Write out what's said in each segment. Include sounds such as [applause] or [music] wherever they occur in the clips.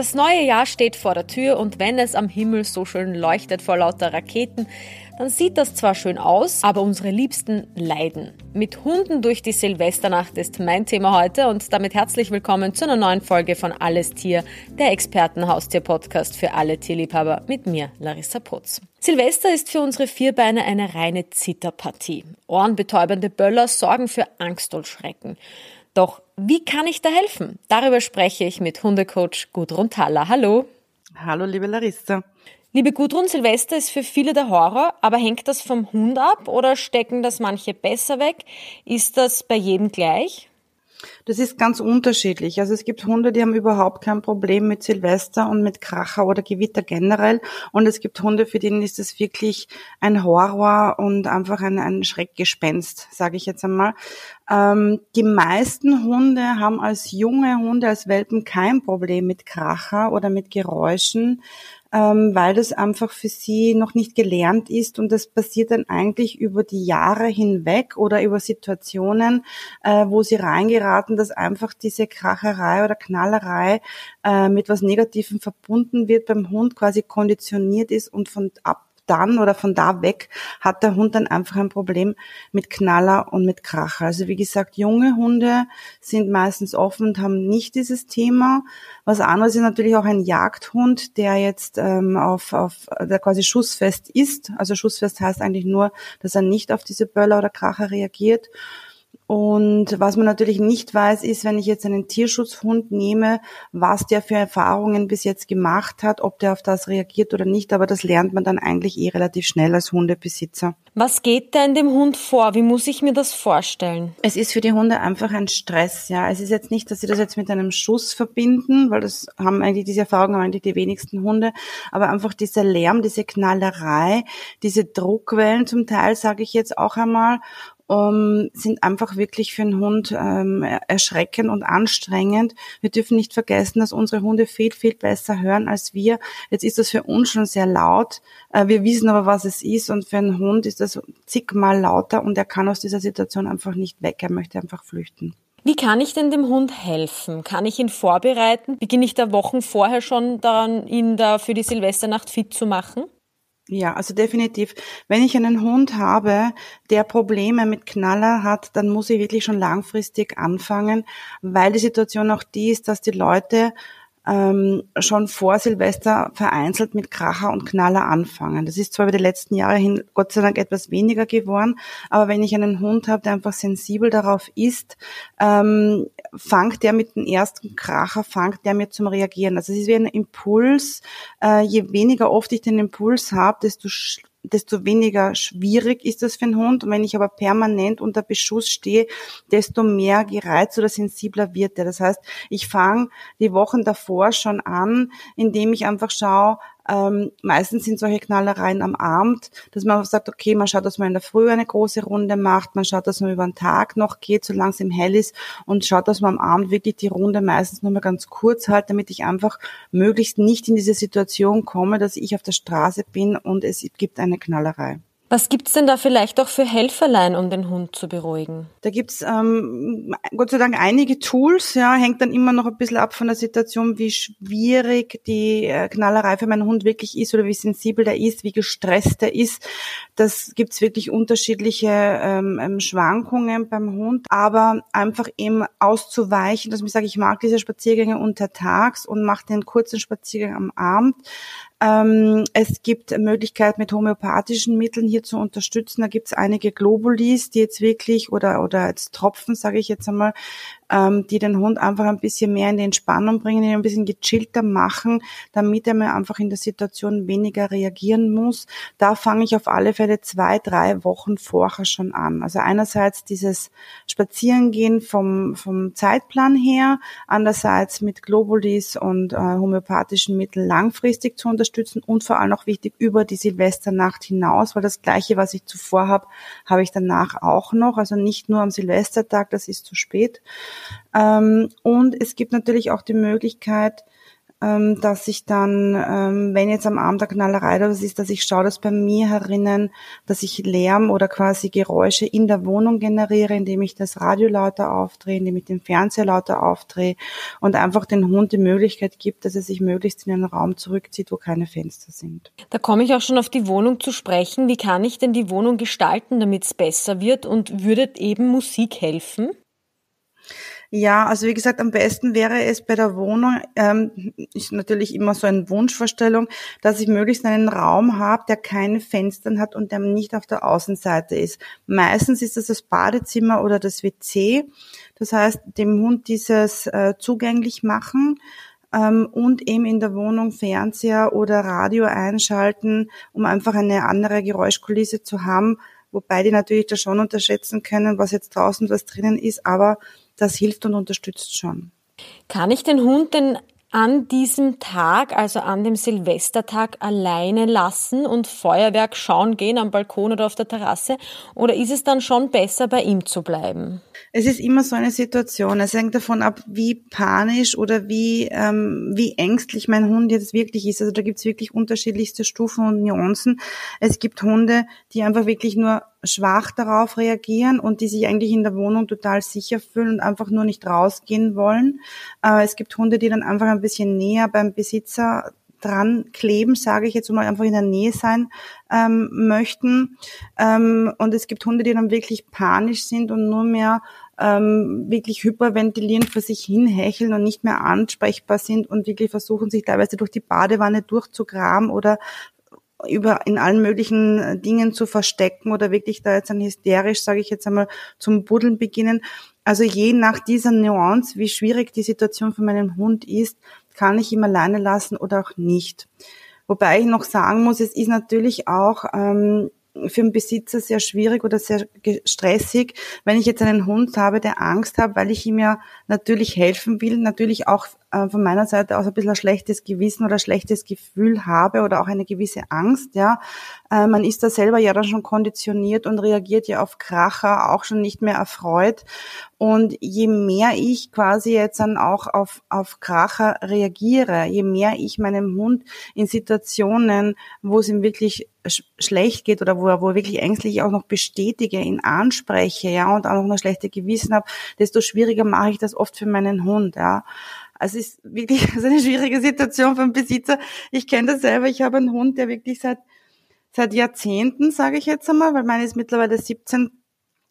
Das neue Jahr steht vor der Tür und wenn es am Himmel so schön leuchtet vor lauter Raketen, dann sieht das zwar schön aus, aber unsere Liebsten leiden. Mit Hunden durch die Silvesternacht ist mein Thema heute und damit herzlich willkommen zu einer neuen Folge von Alles Tier, der Expertenhaustier-Podcast für alle Tierliebhaber mit mir, Larissa Putz. Silvester ist für unsere Vierbeine eine reine Zitterpartie. Ohrenbetäubende Böller sorgen für Angst und Schrecken. Doch wie kann ich da helfen? Darüber spreche ich mit Hundecoach Gudrun Thaler. Hallo. Hallo, liebe Larissa. Liebe Gudrun, Silvester ist für viele der Horror, aber hängt das vom Hund ab oder stecken das manche besser weg? Ist das bei jedem gleich? Das ist ganz unterschiedlich. Also es gibt Hunde, die haben überhaupt kein Problem mit Silvester und mit Kracher oder Gewitter generell. Und es gibt Hunde, für denen ist es wirklich ein Horror und einfach ein, ein Schreckgespenst, sage ich jetzt einmal. Ähm, die meisten Hunde haben als junge Hunde, als Welpen kein Problem mit Kracher oder mit Geräuschen ähm, weil das einfach für sie noch nicht gelernt ist. Und das passiert dann eigentlich über die Jahre hinweg oder über Situationen, äh, wo sie reingeraten, dass einfach diese Kracherei oder Knallerei äh, mit was Negativem verbunden wird, beim Hund quasi konditioniert ist und von ab dann oder von da weg hat der Hund dann einfach ein Problem mit Knaller und mit Kracher. Also wie gesagt, junge Hunde sind meistens offen und haben nicht dieses Thema. Was anderes ist natürlich auch ein Jagdhund, der jetzt ähm, auf, auf der quasi schussfest ist. Also schussfest heißt eigentlich nur, dass er nicht auf diese Böller oder Kracher reagiert. Und was man natürlich nicht weiß, ist, wenn ich jetzt einen Tierschutzhund nehme, was der für Erfahrungen bis jetzt gemacht hat, ob der auf das reagiert oder nicht. Aber das lernt man dann eigentlich eh relativ schnell als Hundebesitzer. Was geht da in dem Hund vor? Wie muss ich mir das vorstellen? Es ist für die Hunde einfach ein Stress. Ja, es ist jetzt nicht, dass sie das jetzt mit einem Schuss verbinden, weil das haben eigentlich diese Erfahrungen haben eigentlich die wenigsten Hunde. Aber einfach dieser Lärm, diese Knallerei, diese Druckwellen zum Teil, sage ich jetzt auch einmal um, sind einfach wirklich für einen Hund ähm, erschreckend und anstrengend. Wir dürfen nicht vergessen, dass unsere Hunde viel, viel besser hören als wir. Jetzt ist das für uns schon sehr laut. Äh, wir wissen aber, was es ist und für einen Hund ist das zigmal lauter und er kann aus dieser Situation einfach nicht weg. Er möchte einfach flüchten. Wie kann ich denn dem Hund helfen? Kann ich ihn vorbereiten? Beginne ich da Wochen vorher schon daran, ihn da für die Silvesternacht fit zu machen? Ja, also definitiv. Wenn ich einen Hund habe, der Probleme mit Knaller hat, dann muss ich wirklich schon langfristig anfangen, weil die Situation auch die ist, dass die Leute ähm, schon vor Silvester vereinzelt mit Kracher und Knaller anfangen. Das ist zwar über die letzten Jahre hin Gott sei Dank etwas weniger geworden, aber wenn ich einen Hund habe, der einfach sensibel darauf ist, ähm, fangt der mit dem ersten Kracher, fangt der mir zum Reagieren. Also es ist wie ein Impuls. Äh, je weniger oft ich den Impuls habe, desto desto weniger schwierig ist das für einen Hund. Und wenn ich aber permanent unter Beschuss stehe, desto mehr gereizt oder sensibler wird er. Das heißt, ich fange die Wochen davor schon an, indem ich einfach schaue, ähm, meistens sind solche Knallereien am Abend, dass man sagt, okay, man schaut, dass man in der Früh eine große Runde macht, man schaut, dass man über den Tag noch geht, solange es im hell ist und schaut, dass man am Abend wirklich die Runde meistens nur mal ganz kurz halt, damit ich einfach möglichst nicht in diese Situation komme, dass ich auf der Straße bin und es gibt eine Knallerei. Was gibt's denn da vielleicht auch für Helferlein, um den Hund zu beruhigen? Da gibt's ähm, Gott sei Dank einige Tools, ja, hängt dann immer noch ein bisschen ab von der Situation, wie schwierig die äh, Knallerei für meinen Hund wirklich ist oder wie sensibel der ist, wie gestresst er ist. Das gibt's wirklich unterschiedliche ähm, ähm, Schwankungen beim Hund, aber einfach eben auszuweichen, dass ich sage, ich mag diese Spaziergänge untertags und mache den kurzen Spaziergang am Abend, es gibt Möglichkeiten mit homöopathischen Mitteln hier zu unterstützen. Da gibt es einige Globulis, die jetzt wirklich oder oder als Tropfen, sage ich jetzt einmal, ähm, die den Hund einfach ein bisschen mehr in die Entspannung bringen, ihn ein bisschen gechillter machen, damit er mir einfach in der Situation weniger reagieren muss. Da fange ich auf alle Fälle zwei, drei Wochen vorher schon an. Also einerseits dieses Spazierengehen vom, vom Zeitplan her, andererseits mit Globulis und äh, homöopathischen Mitteln langfristig zu unterstützen und vor allem auch wichtig über die Silvesternacht hinaus, weil das Gleiche, was ich zuvor habe, habe ich danach auch noch. Also nicht nur am Silvestertag, das ist zu spät, und es gibt natürlich auch die Möglichkeit, ähm, dass ich dann, ähm, wenn jetzt am Abend der Knallerei oder was ist, dass ich schaue, dass bei mir herinnen, dass ich Lärm oder quasi Geräusche in der Wohnung generiere, indem ich das Radio lauter aufdrehe, indem ich den Fernseher lauter aufdrehe und einfach den Hund die Möglichkeit gibt, dass er sich möglichst in einen Raum zurückzieht, wo keine Fenster sind. Da komme ich auch schon auf die Wohnung zu sprechen. Wie kann ich denn die Wohnung gestalten, damit es besser wird und würde eben Musik helfen? Ja, also wie gesagt, am besten wäre es bei der Wohnung, ähm, ist natürlich immer so eine Wunschvorstellung, dass ich möglichst einen Raum habe, der keine Fenster hat und der nicht auf der Außenseite ist. Meistens ist das das Badezimmer oder das WC. Das heißt, dem Hund dieses äh, zugänglich machen ähm, und eben in der Wohnung Fernseher oder Radio einschalten, um einfach eine andere Geräuschkulisse zu haben, wobei die natürlich da schon unterschätzen können, was jetzt draußen was drinnen ist, aber das hilft und unterstützt schon. Kann ich den Hund denn an diesem Tag, also an dem Silvestertag, alleine lassen und Feuerwerk schauen gehen am Balkon oder auf der Terrasse? Oder ist es dann schon besser, bei ihm zu bleiben? Es ist immer so eine Situation. Es hängt davon ab, wie panisch oder wie, ähm, wie ängstlich mein Hund jetzt wirklich ist. Also da gibt es wirklich unterschiedlichste Stufen und Nuancen. Es gibt Hunde, die einfach wirklich nur schwach darauf reagieren und die sich eigentlich in der Wohnung total sicher fühlen und einfach nur nicht rausgehen wollen. Äh, es gibt Hunde, die dann einfach ein bisschen näher beim Besitzer dran kleben, sage ich jetzt mal, einfach in der Nähe sein ähm, möchten. Ähm, und es gibt Hunde, die dann wirklich panisch sind und nur mehr ähm, wirklich hyperventilieren, vor sich hinhecheln und nicht mehr ansprechbar sind und wirklich versuchen, sich teilweise durch die Badewanne durchzugraben oder über in allen möglichen äh, Dingen zu verstecken oder wirklich da jetzt ein hysterisch, sage ich jetzt einmal, zum Buddeln beginnen. Also je nach dieser Nuance, wie schwierig die Situation für meinen Hund ist, kann ich ihn alleine lassen oder auch nicht. Wobei ich noch sagen muss, es ist natürlich auch ähm, für den Besitzer sehr schwierig oder sehr stressig, wenn ich jetzt einen Hund habe, der Angst hat, weil ich ihm ja natürlich helfen will, natürlich auch von meiner Seite aus ein bisschen ein schlechtes Gewissen oder ein schlechtes Gefühl habe oder auch eine gewisse Angst, ja. Äh, man ist da selber ja dann schon konditioniert und reagiert ja auf Kracher auch schon nicht mehr erfreut. Und je mehr ich quasi jetzt dann auch auf, auf Kracher reagiere, je mehr ich meinem Hund in Situationen, wo es ihm wirklich sch schlecht geht oder wo er, wo er wirklich ängstlich auch noch bestätige, ihn anspreche, ja, und auch noch ein schlechtes Gewissen habe, desto schwieriger mache ich das oft für meinen Hund, ja. Also es ist wirklich [laughs] also eine schwierige Situation für einen Besitzer. Ich kenne das selber. Ich habe einen Hund, der wirklich seit, seit Jahrzehnten, sage ich jetzt einmal, weil meine ist mittlerweile 17,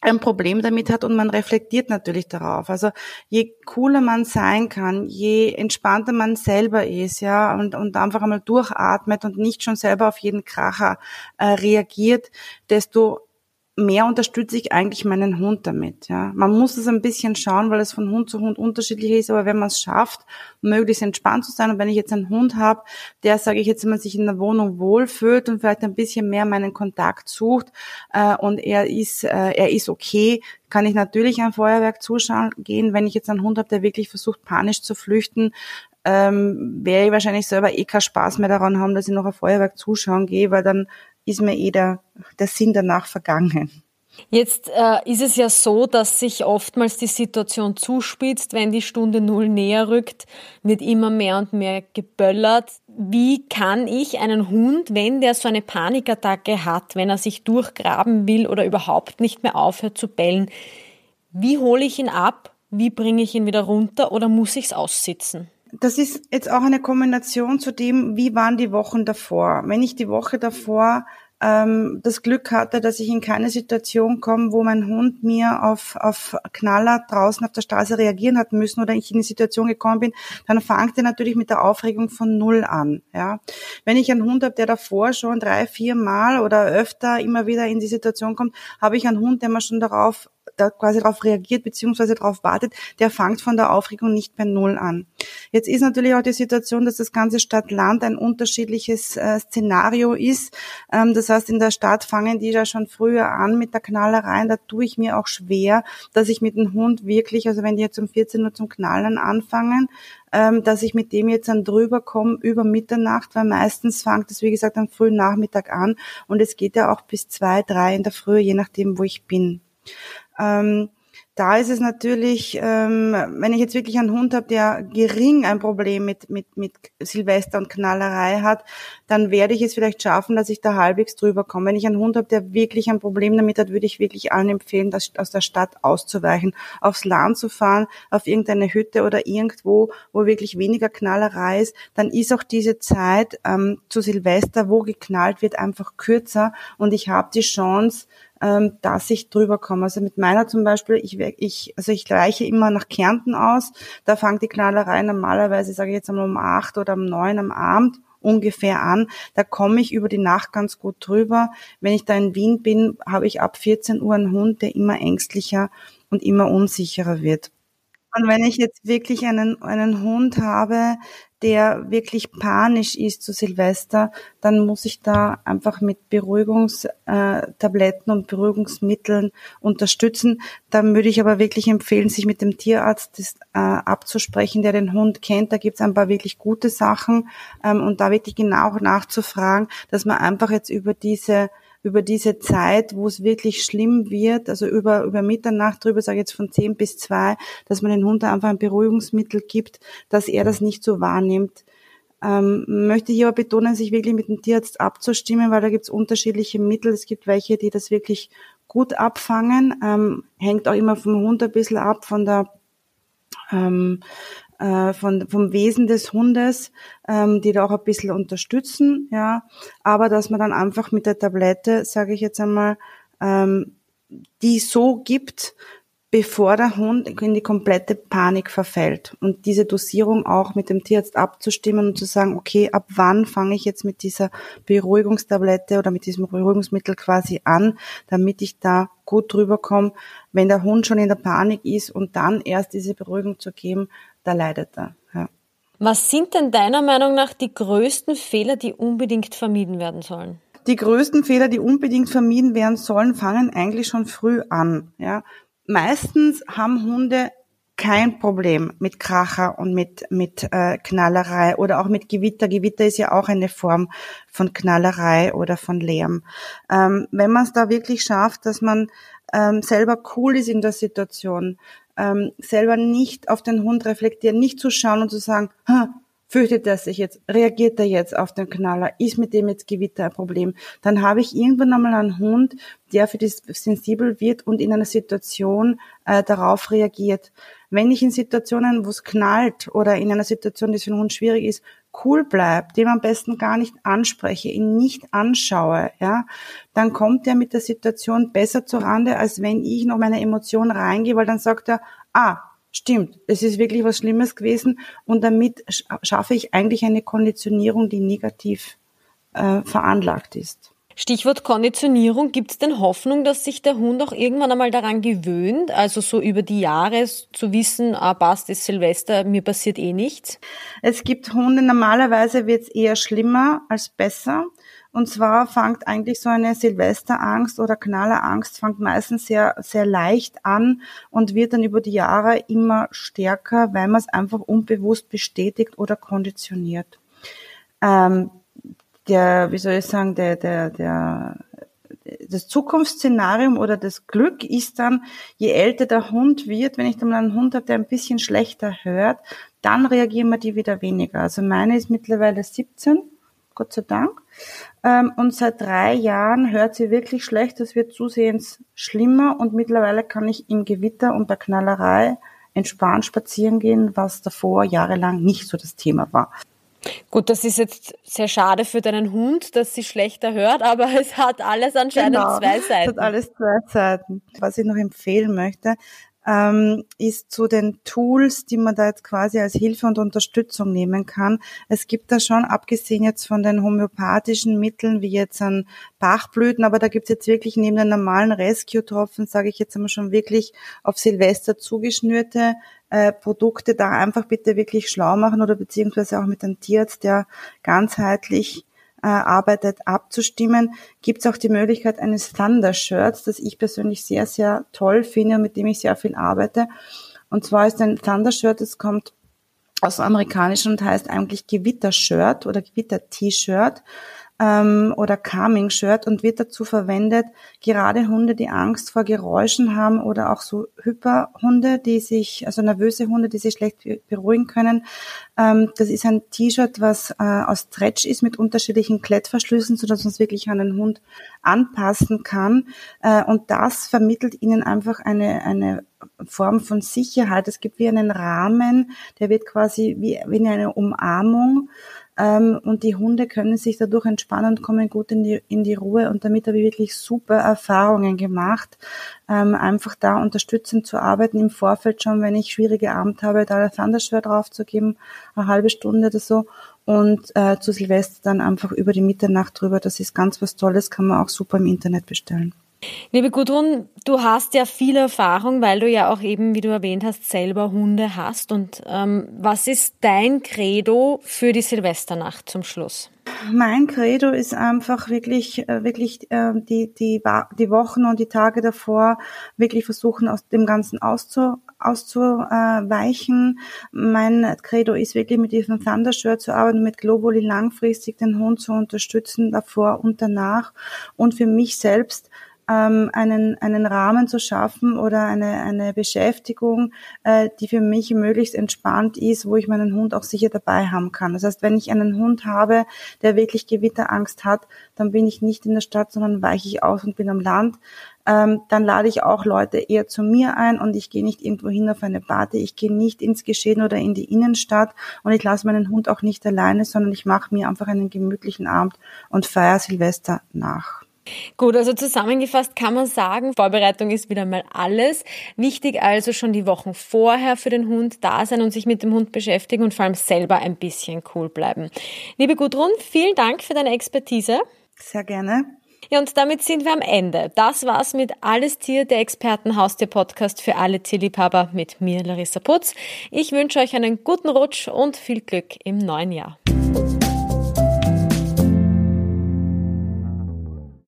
ein Problem damit hat und man reflektiert natürlich darauf. Also je cooler man sein kann, je entspannter man selber ist, ja, und, und einfach einmal durchatmet und nicht schon selber auf jeden Kracher äh, reagiert, desto mehr unterstütze ich eigentlich meinen Hund damit. Ja. Man muss es ein bisschen schauen, weil es von Hund zu Hund unterschiedlich ist, aber wenn man es schafft, möglichst entspannt zu sein und wenn ich jetzt einen Hund habe, der, sage ich jetzt, wenn man sich in der Wohnung wohlfühlt und vielleicht ein bisschen mehr meinen Kontakt sucht äh, und er ist, äh, er ist okay, kann ich natürlich ein Feuerwerk zuschauen gehen. Wenn ich jetzt einen Hund habe, der wirklich versucht, panisch zu flüchten, ähm, werde ich wahrscheinlich selber eh keinen Spaß mehr daran haben, dass ich noch ein Feuerwerk zuschauen gehe, weil dann ist mir eh der, der Sinn danach vergangen. Jetzt äh, ist es ja so, dass sich oftmals die Situation zuspitzt, wenn die Stunde Null näher rückt, wird immer mehr und mehr geböllert. Wie kann ich einen Hund, wenn der so eine Panikattacke hat, wenn er sich durchgraben will oder überhaupt nicht mehr aufhört zu bellen, wie hole ich ihn ab? Wie bringe ich ihn wieder runter oder muss ich es aussitzen? Das ist jetzt auch eine Kombination zu dem, wie waren die Wochen davor. Wenn ich die Woche davor ähm, das Glück hatte, dass ich in keine Situation komme, wo mein Hund mir auf, auf Knaller draußen auf der Straße reagieren hat müssen oder ich in eine Situation gekommen bin, dann fängt er natürlich mit der Aufregung von Null an. Ja. Wenn ich einen Hund habe, der davor schon drei, vier Mal oder öfter immer wieder in die Situation kommt, habe ich einen Hund, der mir schon darauf da quasi darauf reagiert beziehungsweise darauf wartet, der fängt von der Aufregung nicht bei Null an. Jetzt ist natürlich auch die Situation, dass das ganze Stadt-Land ein unterschiedliches äh, Szenario ist. Ähm, das heißt, in der Stadt fangen die ja schon früher an mit der Knallerei. Da tue ich mir auch schwer, dass ich mit dem Hund wirklich, also wenn die jetzt um 14 Uhr zum Knallen anfangen, ähm, dass ich mit dem jetzt dann drüber komme über Mitternacht, weil meistens fängt es, wie gesagt, am frühen Nachmittag an und es geht ja auch bis zwei, drei in der Früh, je nachdem, wo ich bin. Ähm, da ist es natürlich, ähm, wenn ich jetzt wirklich einen Hund habe, der gering ein Problem mit, mit, mit Silvester und Knallerei hat, dann werde ich es vielleicht schaffen, dass ich da halbwegs drüber komme. Wenn ich einen Hund habe, der wirklich ein Problem damit hat, würde ich wirklich allen empfehlen, das, aus der Stadt auszuweichen, aufs Land zu fahren, auf irgendeine Hütte oder irgendwo, wo wirklich weniger Knallerei ist. Dann ist auch diese Zeit ähm, zu Silvester, wo geknallt wird, einfach kürzer und ich habe die Chance, ähm, dass ich drüber komme. Also mit meiner zum Beispiel, ich, ich, also ich gleiche immer nach Kärnten aus. Da fängt die Knallerei normalerweise, sage ich jetzt einmal um acht oder um neun am Abend ungefähr an. Da komme ich über die Nacht ganz gut drüber. Wenn ich da in Wien bin, habe ich ab 14 Uhr einen Hund, der immer ängstlicher und immer unsicherer wird. Und wenn ich jetzt wirklich einen, einen Hund habe, der wirklich panisch ist zu Silvester, dann muss ich da einfach mit Beruhigungstabletten und Beruhigungsmitteln unterstützen. Dann würde ich aber wirklich empfehlen, sich mit dem Tierarzt das, äh, abzusprechen, der den Hund kennt. Da gibt es ein paar wirklich gute Sachen ähm, und da wirklich genau nachzufragen, dass man einfach jetzt über diese über diese Zeit, wo es wirklich schlimm wird, also über, über Mitternacht drüber, sage ich jetzt von zehn bis zwei, dass man den Hund einfach ein Beruhigungsmittel gibt, dass er das nicht so wahrnimmt. Ähm, möchte hier aber betonen, sich wirklich mit dem Tierarzt abzustimmen, weil da gibt es unterschiedliche Mittel. Es gibt welche, die das wirklich gut abfangen, ähm, hängt auch immer vom Hund ein bisschen ab, von der ähm, äh, von, vom Wesen des Hundes, ähm, die da auch ein bisschen unterstützen, ja, aber dass man dann einfach mit der Tablette, sage ich jetzt einmal, ähm, die so gibt, bevor der Hund in die komplette Panik verfällt. Und diese Dosierung auch mit dem Tierarzt abzustimmen und zu sagen, okay, ab wann fange ich jetzt mit dieser Beruhigungstablette oder mit diesem Beruhigungsmittel quasi an, damit ich da gut drüber komme. Wenn der Hund schon in der Panik ist und dann erst diese Beruhigung zu geben, da leidet er. Ja. Was sind denn deiner Meinung nach die größten Fehler, die unbedingt vermieden werden sollen? Die größten Fehler, die unbedingt vermieden werden sollen, fangen eigentlich schon früh an. Ja meistens haben Hunde kein Problem mit Kracher und mit, mit äh, Knallerei oder auch mit Gewitter. Gewitter ist ja auch eine Form von Knallerei oder von Lärm. Ähm, wenn man es da wirklich schafft, dass man ähm, selber cool ist in der Situation, ähm, selber nicht auf den Hund reflektieren, nicht zu schauen und zu sagen, fürchtet er sich jetzt, reagiert er jetzt auf den Knaller, ist mit dem jetzt Gewitter ein Problem, dann habe ich irgendwann einmal einen Hund, der für das sensibel wird und in einer Situation äh, darauf reagiert. Wenn ich in Situationen, wo es knallt oder in einer Situation, die für den Hund schwierig ist, cool bleibt, dem am besten gar nicht anspreche, ihn nicht anschaue, ja, dann kommt er mit der Situation besser zurande, als wenn ich noch meine Emotion reingehe, weil dann sagt er, ah, stimmt, es ist wirklich was Schlimmes gewesen und damit schaffe ich eigentlich eine Konditionierung, die negativ äh, veranlagt ist. Stichwort Konditionierung. Gibt es denn Hoffnung, dass sich der Hund auch irgendwann einmal daran gewöhnt? Also so über die Jahre zu wissen, ah, passt, ist Silvester, mir passiert eh nichts? Es gibt Hunde, normalerweise wird es eher schlimmer als besser. Und zwar fängt eigentlich so eine Silvesterangst oder Knallerangst fängt meistens sehr, sehr leicht an und wird dann über die Jahre immer stärker, weil man es einfach unbewusst bestätigt oder konditioniert. Ähm, der, wie soll ich sagen, der, der, der, das Zukunftsszenarium oder das Glück ist dann, je älter der Hund wird, wenn ich dann einen Hund habe, der ein bisschen schlechter hört, dann reagieren wir die wieder weniger. Also meine ist mittlerweile 17, Gott sei Dank. Ähm, und seit drei Jahren hört sie wirklich schlecht. Es wird zusehends schlimmer und mittlerweile kann ich im Gewitter und bei Knallerei entspannt spazieren gehen, was davor jahrelang nicht so das Thema war. Gut, das ist jetzt sehr schade für deinen Hund, dass sie schlechter hört, aber es hat alles anscheinend genau, zwei Seiten. Es hat alles zwei Seiten. Was ich noch empfehlen möchte, ähm, ist zu den Tools, die man da jetzt quasi als Hilfe und Unterstützung nehmen kann. Es gibt da schon, abgesehen jetzt von den homöopathischen Mitteln, wie jetzt an Bachblüten, aber da gibt's jetzt wirklich neben den normalen Rescue-Tropfen, sage ich jetzt einmal schon wirklich auf Silvester zugeschnürte äh, Produkte da einfach bitte wirklich schlau machen oder beziehungsweise auch mit einem Tierarzt, der ganzheitlich äh, arbeitet, abzustimmen, gibt es auch die Möglichkeit eines Thunder-Shirts, das ich persönlich sehr, sehr toll finde und mit dem ich sehr viel arbeite. Und zwar ist ein Thunder-Shirt, das kommt aus Amerikanischen und heißt eigentlich Gewitter-Shirt oder Gewitter-T-Shirt. Ähm, oder Calming Shirt und wird dazu verwendet, gerade Hunde, die Angst vor Geräuschen haben oder auch so Hyperhunde, die sich, also nervöse Hunde, die sich schlecht beruhigen können. Ähm, das ist ein T-Shirt, was äh, aus Stretch ist mit unterschiedlichen Klettverschlüssen, sodass man es wirklich an den Hund anpassen kann. Äh, und das vermittelt ihnen einfach eine, eine Form von Sicherheit. Es gibt wie einen Rahmen, der wird quasi wie, wie eine Umarmung ähm, und die Hunde können sich dadurch entspannen und kommen gut in die, in die Ruhe. Und damit habe ich wirklich super Erfahrungen gemacht, ähm, einfach da unterstützend zu arbeiten im Vorfeld schon, wenn ich schwierige Abend habe, da das Thunderschwör draufzugeben, eine halbe Stunde oder so. Und äh, zu Silvester dann einfach über die Mitternacht drüber. Das ist ganz was Tolles, kann man auch super im Internet bestellen. Liebe Gudrun, du hast ja viel Erfahrung, weil du ja auch eben, wie du erwähnt hast, selber Hunde hast. Und ähm, was ist dein Credo für die Silvesternacht zum Schluss? Mein Credo ist einfach wirklich, äh, wirklich äh, die, die, die Wochen und die Tage davor wirklich versuchen, aus dem Ganzen auszu, auszuweichen. Mein Credo ist wirklich mit diesem Thundershirt zu arbeiten, mit Globally langfristig den Hund zu unterstützen, davor und danach. Und für mich selbst ähm, einen, einen Rahmen zu schaffen oder eine, eine Beschäftigung, äh, die für mich möglichst entspannt ist, wo ich meinen Hund auch sicher dabei haben kann. Das heißt, wenn ich einen Hund habe, der wirklich Gewitterangst hat, dann bin ich nicht in der Stadt, sondern weiche ich aus und bin am Land. Ähm, dann lade ich auch Leute eher zu mir ein und ich gehe nicht irgendwo hin auf eine Party, ich gehe nicht ins Geschehen oder in die Innenstadt und ich lasse meinen Hund auch nicht alleine, sondern ich mache mir einfach einen gemütlichen Abend und feiere Silvester nach. Gut, also zusammengefasst kann man sagen, Vorbereitung ist wieder mal alles. Wichtig also schon die Wochen vorher für den Hund da sein und sich mit dem Hund beschäftigen und vor allem selber ein bisschen cool bleiben. Liebe Gudrun, vielen Dank für deine Expertise. Sehr gerne. Ja, und damit sind wir am Ende. Das war's mit Alles Tier, der Expertenhaustier-Podcast für alle Tierliebhaber mit mir, Larissa Putz. Ich wünsche euch einen guten Rutsch und viel Glück im neuen Jahr.